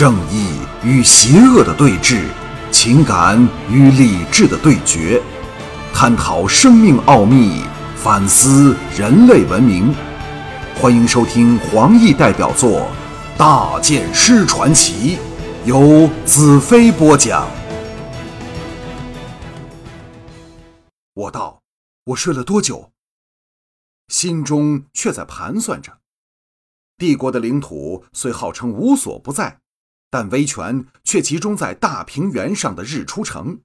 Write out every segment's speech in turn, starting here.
正义与邪恶的对峙，情感与理智的对决，探讨生命奥秘，反思人类文明。欢迎收听黄奕代表作《大剑师传奇》，由子飞播讲。我道：“我睡了多久？”心中却在盘算着，帝国的领土虽号称无所不在。但威权却集中在大平原上的日出城，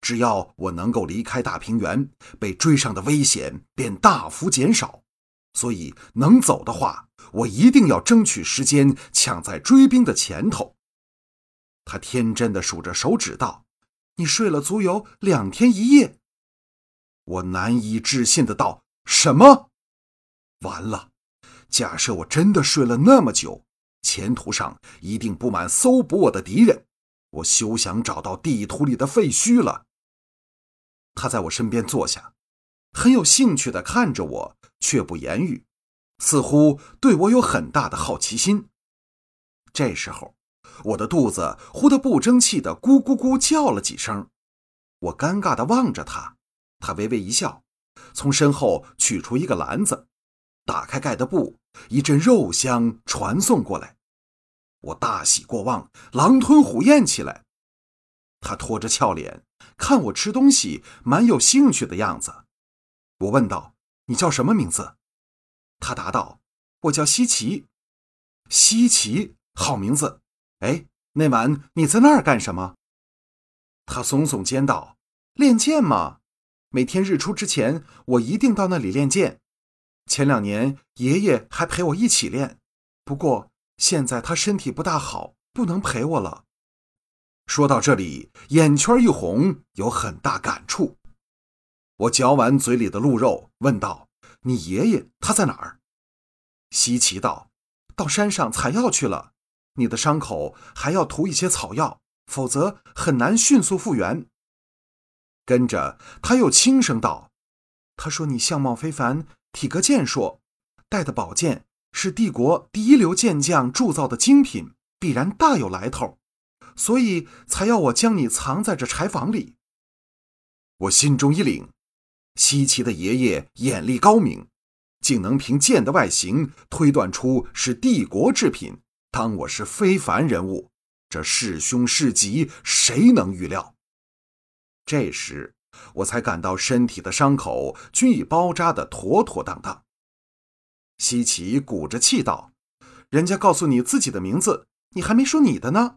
只要我能够离开大平原，被追上的危险便大幅减少。所以能走的话，我一定要争取时间，抢在追兵的前头。他天真的数着手指道：“你睡了足有两天一夜。”我难以置信的道：“什么？完了！假设我真的睡了那么久。”前途上一定布满搜捕我的敌人，我休想找到地图里的废墟了。他在我身边坐下，很有兴趣地看着我，却不言语，似乎对我有很大的好奇心。这时候，我的肚子忽的不争气地咕咕咕叫了几声，我尴尬地望着他，他微微一笑，从身后取出一个篮子。打开盖的布，一阵肉香传送过来，我大喜过望，狼吞虎咽起来。他拖着俏脸看我吃东西，蛮有兴趣的样子。我问道：“你叫什么名字？”他答道：“我叫西奇。”西奇，好名字。哎，那晚你在那儿干什么？他耸耸肩道：“练剑嘛，每天日出之前，我一定到那里练剑。”前两年爷爷还陪我一起练，不过现在他身体不大好，不能陪我了。说到这里，眼圈一红，有很大感触。我嚼完嘴里的鹿肉，问道：“你爷爷他在哪儿？”西奇道：“到山上采药去了。你的伤口还要涂一些草药，否则很难迅速复原。”跟着他又轻声道：“他说你相貌非凡。”体格健硕，带的宝剑是帝国第一流剑匠铸造的精品，必然大有来头，所以才要我将你藏在这柴房里。我心中一凛，西岐的爷爷眼力高明，竟能凭剑的外形推断出是帝国制品，当我是非凡人物，这是凶是吉，谁能预料？这时。我才感到身体的伤口均已包扎的妥妥当当。西奇鼓着气道：“人家告诉你自己的名字，你还没说你的呢。”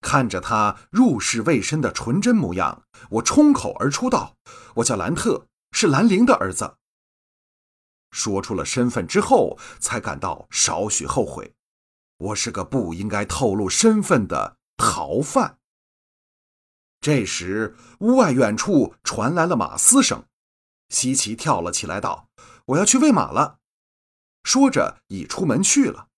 看着他入世未深的纯真模样，我冲口而出道：“我叫兰特，是兰陵的儿子。”说出了身份之后，才感到少许后悔，我是个不应该透露身份的逃犯。这时，屋外远处传来了马嘶声。西奇跳了起来，道：“我要去喂马了。”说着，已出门去了。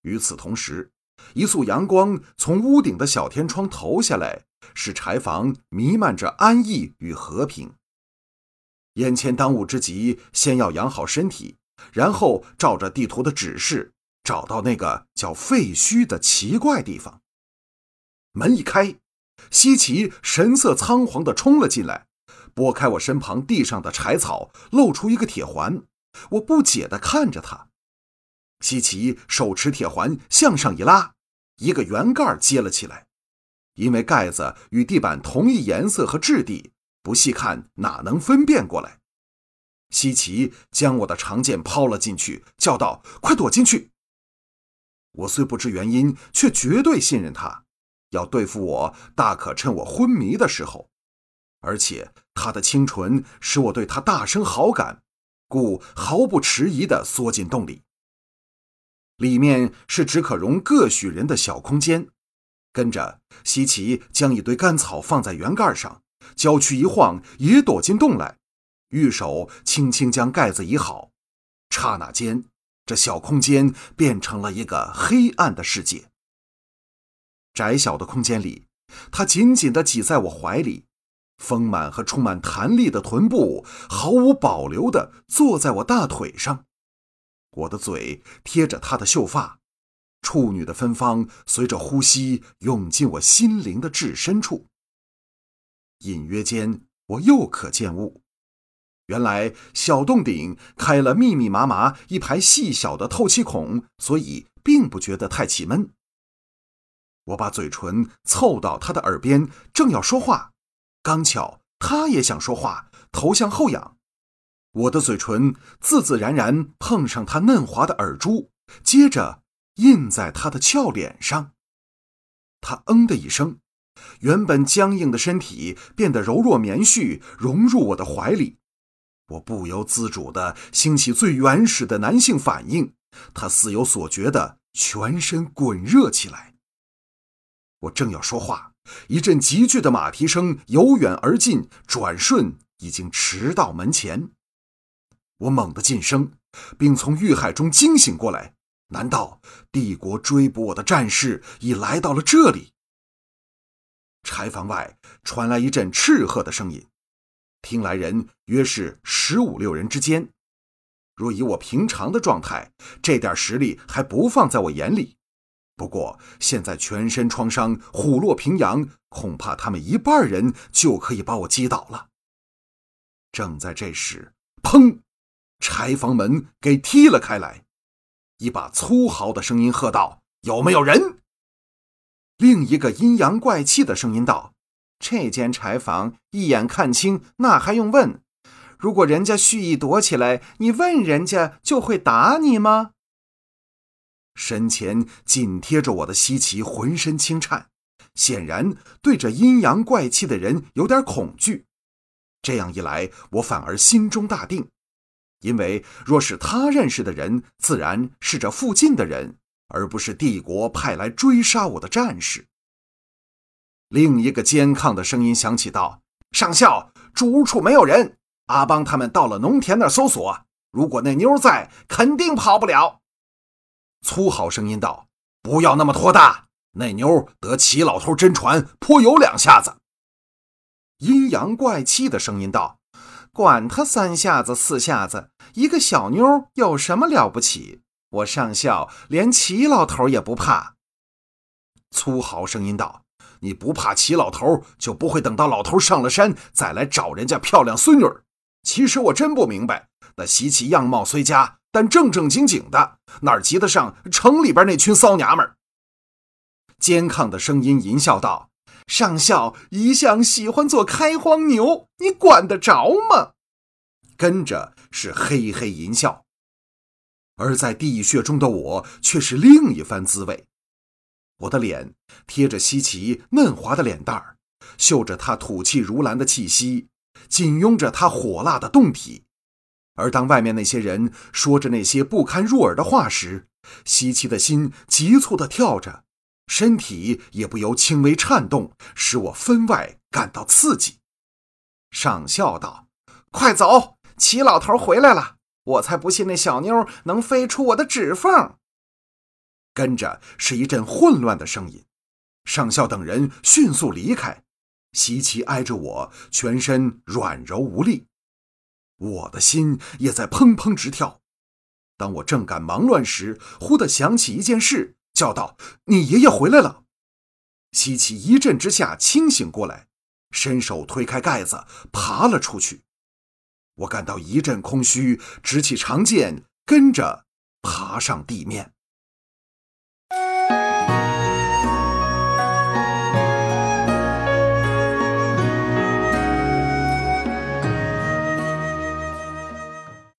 与此同时，一束阳光从屋顶的小天窗投下来，使柴房弥漫着安逸与和平。眼前当务之急，先要养好身体，然后照着地图的指示，找到那个叫废墟的奇怪地方。门一开。西奇神色仓皇地冲了进来，拨开我身旁地上的柴草，露出一个铁环。我不解地看着他。西奇手持铁环向上一拉，一个圆盖接了起来。因为盖子与地板同一颜色和质地，不细看哪能分辨过来。西奇将我的长剑抛了进去，叫道：“快躲进去！”我虽不知原因，却绝对信任他。要对付我，大可趁我昏迷的时候，而且他的清纯使我对他大生好感，故毫不迟疑地缩进洞里。里面是只可容个许人的小空间。跟着西奇将一堆干草放在圆盖上，娇躯一晃，也躲进洞来，玉手轻轻将盖子移好。刹那间，这小空间变成了一个黑暗的世界。窄小的空间里，他紧紧地挤在我怀里，丰满和充满弹力的臀部毫无保留地坐在我大腿上，我的嘴贴着他的秀发，处女的芬芳随着呼吸涌进我心灵的至深处。隐约间，我又可见物，原来小洞顶开了密密麻麻一排细小的透气孔，所以并不觉得太气闷。我把嘴唇凑到他的耳边，正要说话，刚巧他也想说话，头向后仰，我的嘴唇自自然然碰上他嫩滑的耳珠，接着印在他的俏脸上。他嗯的一声，原本僵硬的身体变得柔弱绵絮，融入我的怀里。我不由自主地兴起最原始的男性反应，他似有所觉的全身滚热起来。我正要说话，一阵急剧的马蹄声由远而近，转瞬已经驰到门前。我猛地噤声，并从欲海中惊醒过来。难道帝国追捕我的战士已来到了这里？柴房外传来一阵斥喝的声音，听来人约是十五六人之间。若以我平常的状态，这点实力还不放在我眼里。不过现在全身创伤，虎落平阳，恐怕他们一半人就可以把我击倒了。正在这时，砰！柴房门给踢了开来，一把粗豪的声音喝道：“有没有人？”另一个阴阳怪气的声音道：“这间柴房一眼看清，那还用问？如果人家蓄意躲起来，你问人家就会打你吗？”身前紧贴着我的西岐浑身轻颤，显然对着阴阳怪气的人有点恐惧。这样一来，我反而心中大定，因为若是他认识的人，自然是这附近的人，而不是帝国派来追杀我的战士。另一个肩抗的声音响起道：“上校，主屋处没有人，阿邦他们到了农田那儿搜索，如果那妞在，肯定跑不了。”粗豪声音道：“不要那么托大，那妞得齐老头真传，颇有两下子。”阴阳怪气的声音道：“管他三下子四下子，一个小妞有什么了不起？我上校连齐老头也不怕。”粗豪声音道：“你不怕齐老头，就不会等到老头上了山再来找人家漂亮孙女。其实我真不明白，那习齐样貌虽佳。”但正正经经的，哪及得上城里边那群骚娘们儿？肩亢的声音淫笑道：“上校一向喜欢做开荒牛，你管得着吗？”跟着是嘿嘿淫笑，而在地穴中的我却是另一番滋味。我的脸贴着西岐嫩滑的脸蛋儿，嗅着他吐气如兰的气息，紧拥着他火辣的胴体。而当外面那些人说着那些不堪入耳的话时，西岐的心急促地跳着，身体也不由轻微颤动，使我分外感到刺激。上校道：“快走，齐老头回来了！我才不信那小妞能飞出我的指缝。”跟着是一阵混乱的声音。上校等人迅速离开，西岐挨着我，全身软柔无力。我的心也在砰砰直跳。当我正感忙乱时，忽地想起一件事，叫道：“你爷爷回来了！”西岐一阵之下清醒过来，伸手推开盖子，爬了出去。我感到一阵空虚，执起长剑，跟着爬上地面。